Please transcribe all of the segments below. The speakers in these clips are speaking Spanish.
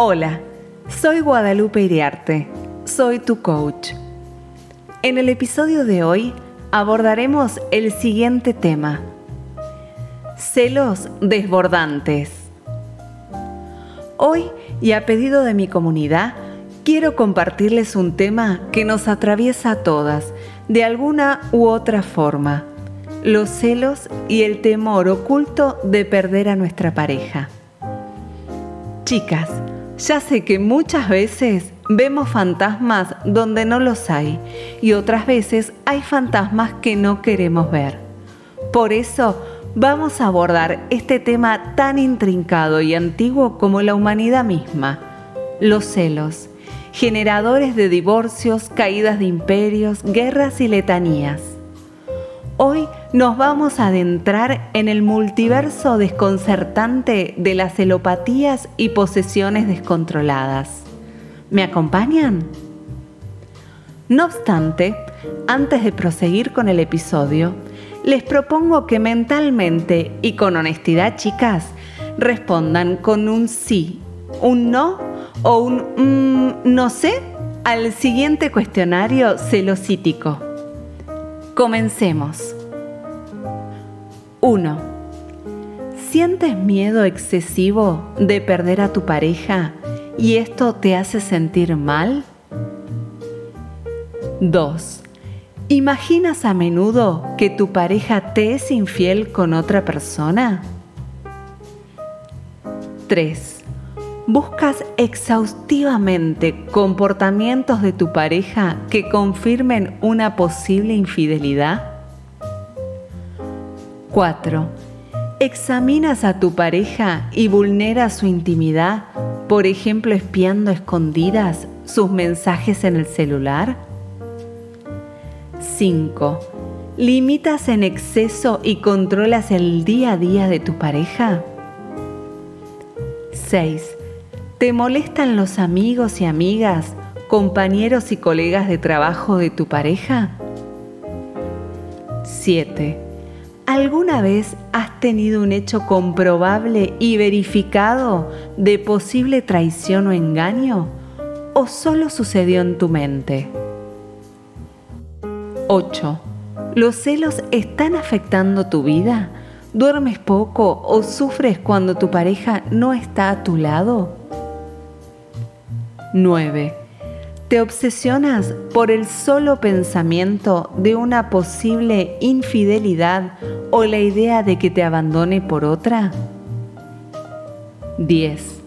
Hola, soy Guadalupe Iriarte, soy tu coach. En el episodio de hoy abordaremos el siguiente tema. Celos desbordantes. Hoy, y a pedido de mi comunidad, quiero compartirles un tema que nos atraviesa a todas, de alguna u otra forma. Los celos y el temor oculto de perder a nuestra pareja. Chicas, ya sé que muchas veces vemos fantasmas donde no los hay y otras veces hay fantasmas que no queremos ver. Por eso vamos a abordar este tema tan intrincado y antiguo como la humanidad misma, los celos, generadores de divorcios, caídas de imperios, guerras y letanías. Hoy nos vamos a adentrar en el multiverso desconcertante de las celopatías y posesiones descontroladas. ¿Me acompañan? No obstante, antes de proseguir con el episodio, les propongo que mentalmente y con honestidad, chicas, respondan con un sí, un no o un mm, no sé al siguiente cuestionario celocítico. Comencemos. 1. ¿Sientes miedo excesivo de perder a tu pareja y esto te hace sentir mal? 2. ¿Imaginas a menudo que tu pareja te es infiel con otra persona? 3. ¿Buscas exhaustivamente comportamientos de tu pareja que confirmen una posible infidelidad? 4. ¿Examinas a tu pareja y vulneras su intimidad, por ejemplo espiando escondidas sus mensajes en el celular? 5. ¿Limitas en exceso y controlas el día a día de tu pareja? 6 ¿Te molestan los amigos y amigas, compañeros y colegas de trabajo de tu pareja? 7. ¿Alguna vez has tenido un hecho comprobable y verificado de posible traición o engaño? ¿O solo sucedió en tu mente? 8. ¿Los celos están afectando tu vida? ¿Duermes poco o sufres cuando tu pareja no está a tu lado? 9. ¿Te obsesionas por el solo pensamiento de una posible infidelidad o la idea de que te abandone por otra? 10.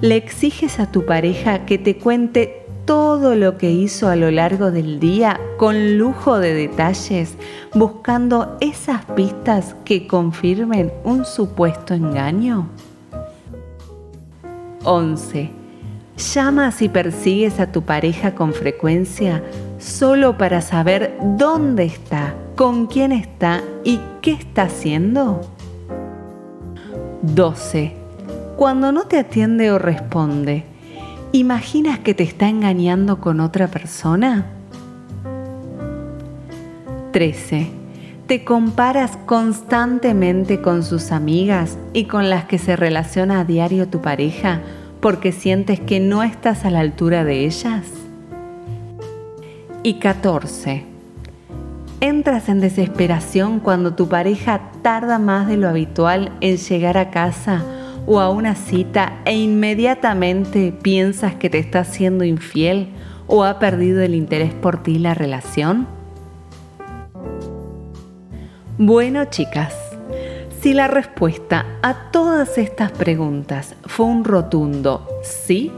¿Le exiges a tu pareja que te cuente todo lo que hizo a lo largo del día con lujo de detalles, buscando esas pistas que confirmen un supuesto engaño? 11 ¿Llamas y persigues a tu pareja con frecuencia solo para saber dónde está, con quién está y qué está haciendo? 12. Cuando no te atiende o responde, ¿imaginas que te está engañando con otra persona? 13. ¿Te comparas constantemente con sus amigas y con las que se relaciona a diario tu pareja? Porque sientes que no estás a la altura de ellas? Y 14. Entras en desesperación cuando tu pareja tarda más de lo habitual en llegar a casa o a una cita e inmediatamente piensas que te está siendo infiel o ha perdido el interés por ti la relación? Bueno, chicas, si la respuesta a todas estas preguntas fue un rotundo sí,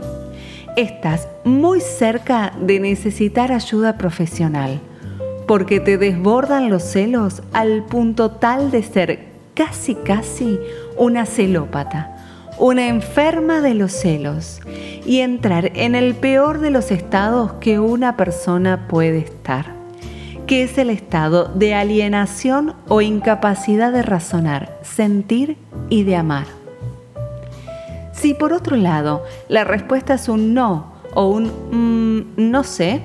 estás muy cerca de necesitar ayuda profesional, porque te desbordan los celos al punto tal de ser casi casi una celópata, una enferma de los celos, y entrar en el peor de los estados que una persona puede estar que es el estado de alienación o incapacidad de razonar, sentir y de amar. Si por otro lado la respuesta es un no o un mm, no sé,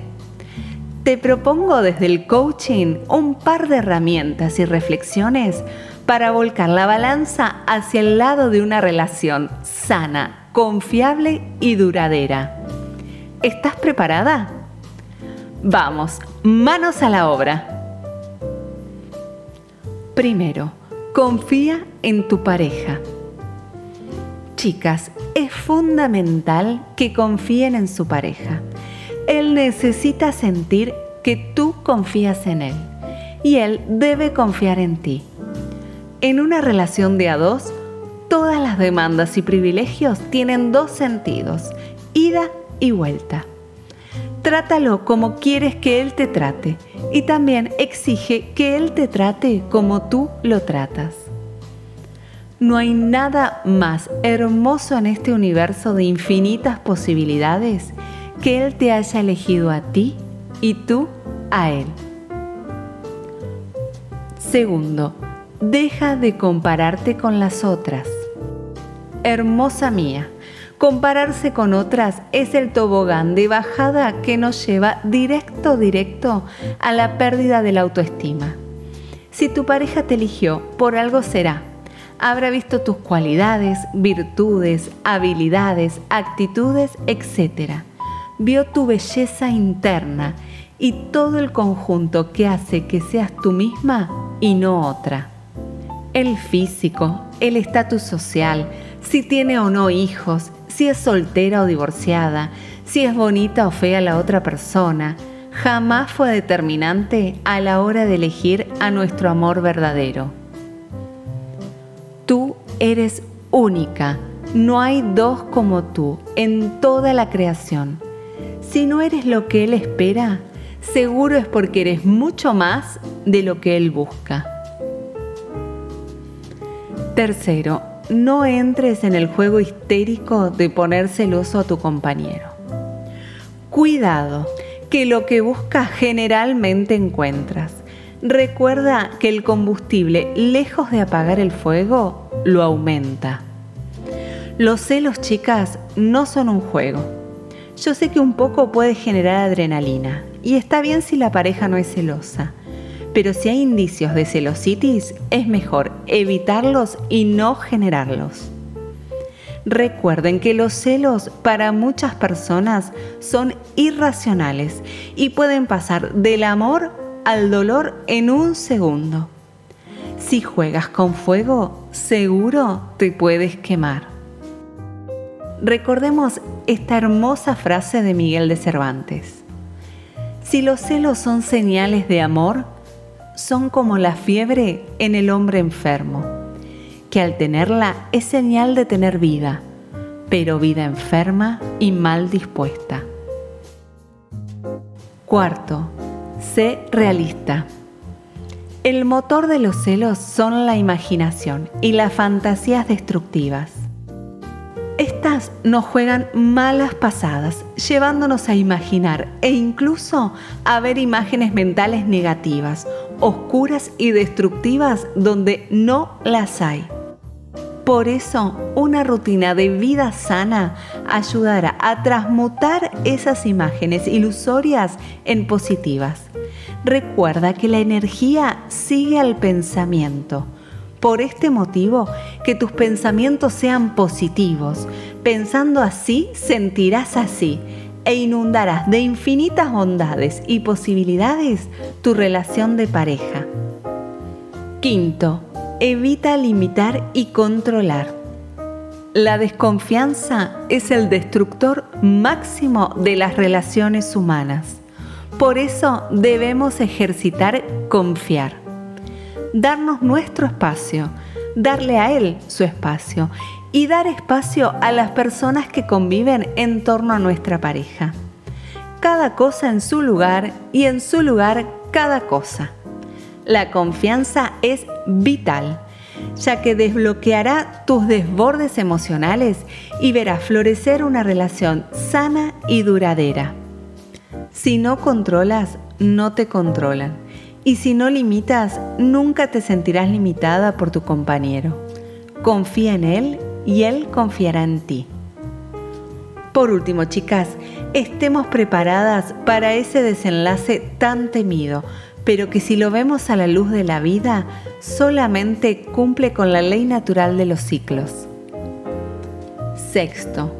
te propongo desde el coaching un par de herramientas y reflexiones para volcar la balanza hacia el lado de una relación sana, confiable y duradera. ¿Estás preparada? Vamos, manos a la obra. Primero, confía en tu pareja. Chicas, es fundamental que confíen en su pareja. Él necesita sentir que tú confías en él y él debe confiar en ti. En una relación de a dos, todas las demandas y privilegios tienen dos sentidos, ida y vuelta. Trátalo como quieres que él te trate y también exige que él te trate como tú lo tratas. No hay nada más hermoso en este universo de infinitas posibilidades que Él te haya elegido a ti y tú a Él. Segundo, deja de compararte con las otras. Hermosa mía, compararse con otras es el tobogán de bajada que nos lleva directo, directo a la pérdida de la autoestima. Si tu pareja te eligió, por algo será. Habrá visto tus cualidades, virtudes, habilidades, actitudes, etc. Vio tu belleza interna y todo el conjunto que hace que seas tú misma y no otra. El físico, el estatus social, si tiene o no hijos, si es soltera o divorciada, si es bonita o fea la otra persona, jamás fue determinante a la hora de elegir a nuestro amor verdadero. Tú eres única, no hay dos como tú en toda la creación. Si no eres lo que Él espera, seguro es porque eres mucho más de lo que Él busca. Tercero, no entres en el juego histérico de poner celoso a tu compañero. Cuidado, que lo que buscas generalmente encuentras. Recuerda que el combustible, lejos de apagar el fuego, lo aumenta. Los celos, chicas, no son un juego. Yo sé que un poco puede generar adrenalina, y está bien si la pareja no es celosa. Pero si hay indicios de celositis, es mejor evitarlos y no generarlos. Recuerden que los celos para muchas personas son irracionales y pueden pasar del amor al dolor en un segundo. Si juegas con fuego, seguro te puedes quemar. Recordemos esta hermosa frase de Miguel de Cervantes. Si los celos son señales de amor, son como la fiebre en el hombre enfermo, que al tenerla es señal de tener vida, pero vida enferma y mal dispuesta. Cuarto, sé realista. El motor de los celos son la imaginación y las fantasías destructivas. Estas nos juegan malas pasadas, llevándonos a imaginar e incluso a ver imágenes mentales negativas, oscuras y destructivas donde no las hay. Por eso, una rutina de vida sana ayudará a transmutar esas imágenes ilusorias en positivas. Recuerda que la energía sigue al pensamiento por este motivo, que tus pensamientos sean positivos. Pensando así, sentirás así e inundarás de infinitas bondades y posibilidades tu relación de pareja. Quinto, evita limitar y controlar. La desconfianza es el destructor máximo de las relaciones humanas. Por eso debemos ejercitar confiar darnos nuestro espacio, darle a Él su espacio y dar espacio a las personas que conviven en torno a nuestra pareja. Cada cosa en su lugar y en su lugar cada cosa. La confianza es vital, ya que desbloqueará tus desbordes emocionales y verás florecer una relación sana y duradera. Si no controlas, no te controlan y si no limitas, nunca te sentirás limitada por tu compañero. Confía en él y él confiará en ti. Por último, chicas, estemos preparadas para ese desenlace tan temido, pero que si lo vemos a la luz de la vida, solamente cumple con la ley natural de los ciclos. Sexto,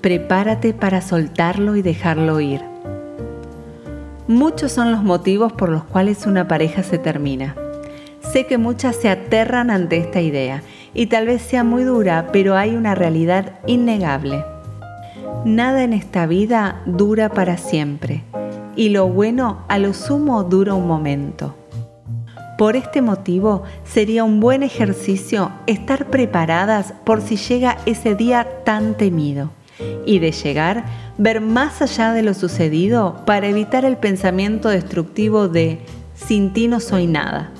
prepárate para soltarlo y dejarlo ir. Muchos son los motivos por los cuales una pareja se termina. Sé que muchas se aterran ante esta idea y tal vez sea muy dura, pero hay una realidad innegable. Nada en esta vida dura para siempre y lo bueno a lo sumo dura un momento. Por este motivo sería un buen ejercicio estar preparadas por si llega ese día tan temido y de llegar ver más allá de lo sucedido para evitar el pensamiento destructivo de sin ti no soy nada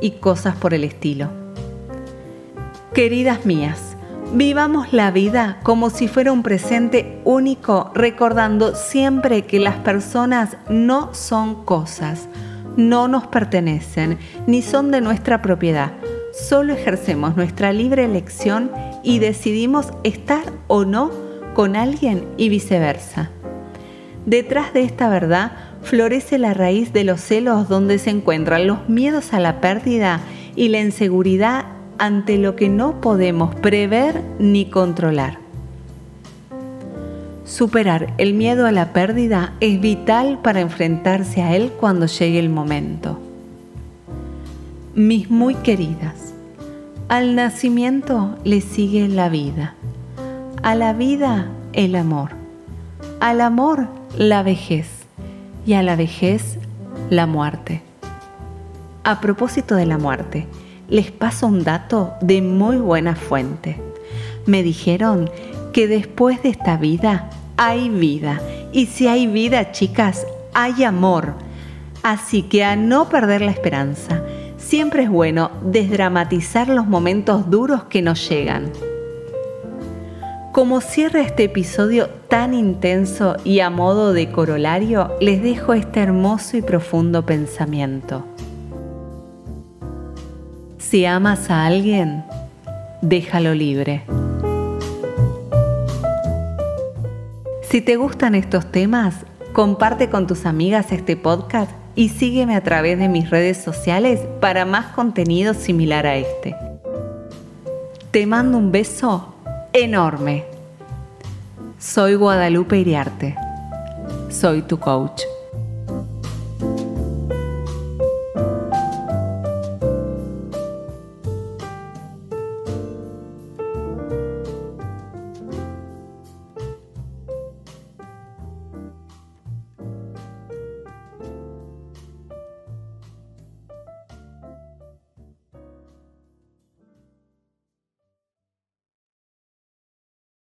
y cosas por el estilo. Queridas mías, vivamos la vida como si fuera un presente único, recordando siempre que las personas no son cosas, no nos pertenecen, ni son de nuestra propiedad. Solo ejercemos nuestra libre elección y decidimos estar o no con alguien y viceversa. Detrás de esta verdad florece la raíz de los celos donde se encuentran los miedos a la pérdida y la inseguridad ante lo que no podemos prever ni controlar. Superar el miedo a la pérdida es vital para enfrentarse a él cuando llegue el momento. Mis muy queridas, al nacimiento le sigue la vida a la vida el amor, al amor la vejez y a la vejez la muerte. A propósito de la muerte, les paso un dato de muy buena fuente. Me dijeron que después de esta vida hay vida y si hay vida, chicas, hay amor. Así que a no perder la esperanza, siempre es bueno desdramatizar los momentos duros que nos llegan. Como cierra este episodio tan intenso y a modo de corolario, les dejo este hermoso y profundo pensamiento. Si amas a alguien, déjalo libre. Si te gustan estos temas, comparte con tus amigas este podcast y sígueme a través de mis redes sociales para más contenido similar a este. Te mando un beso enorme. Soy Guadalupe Iriarte. Soy tu coach.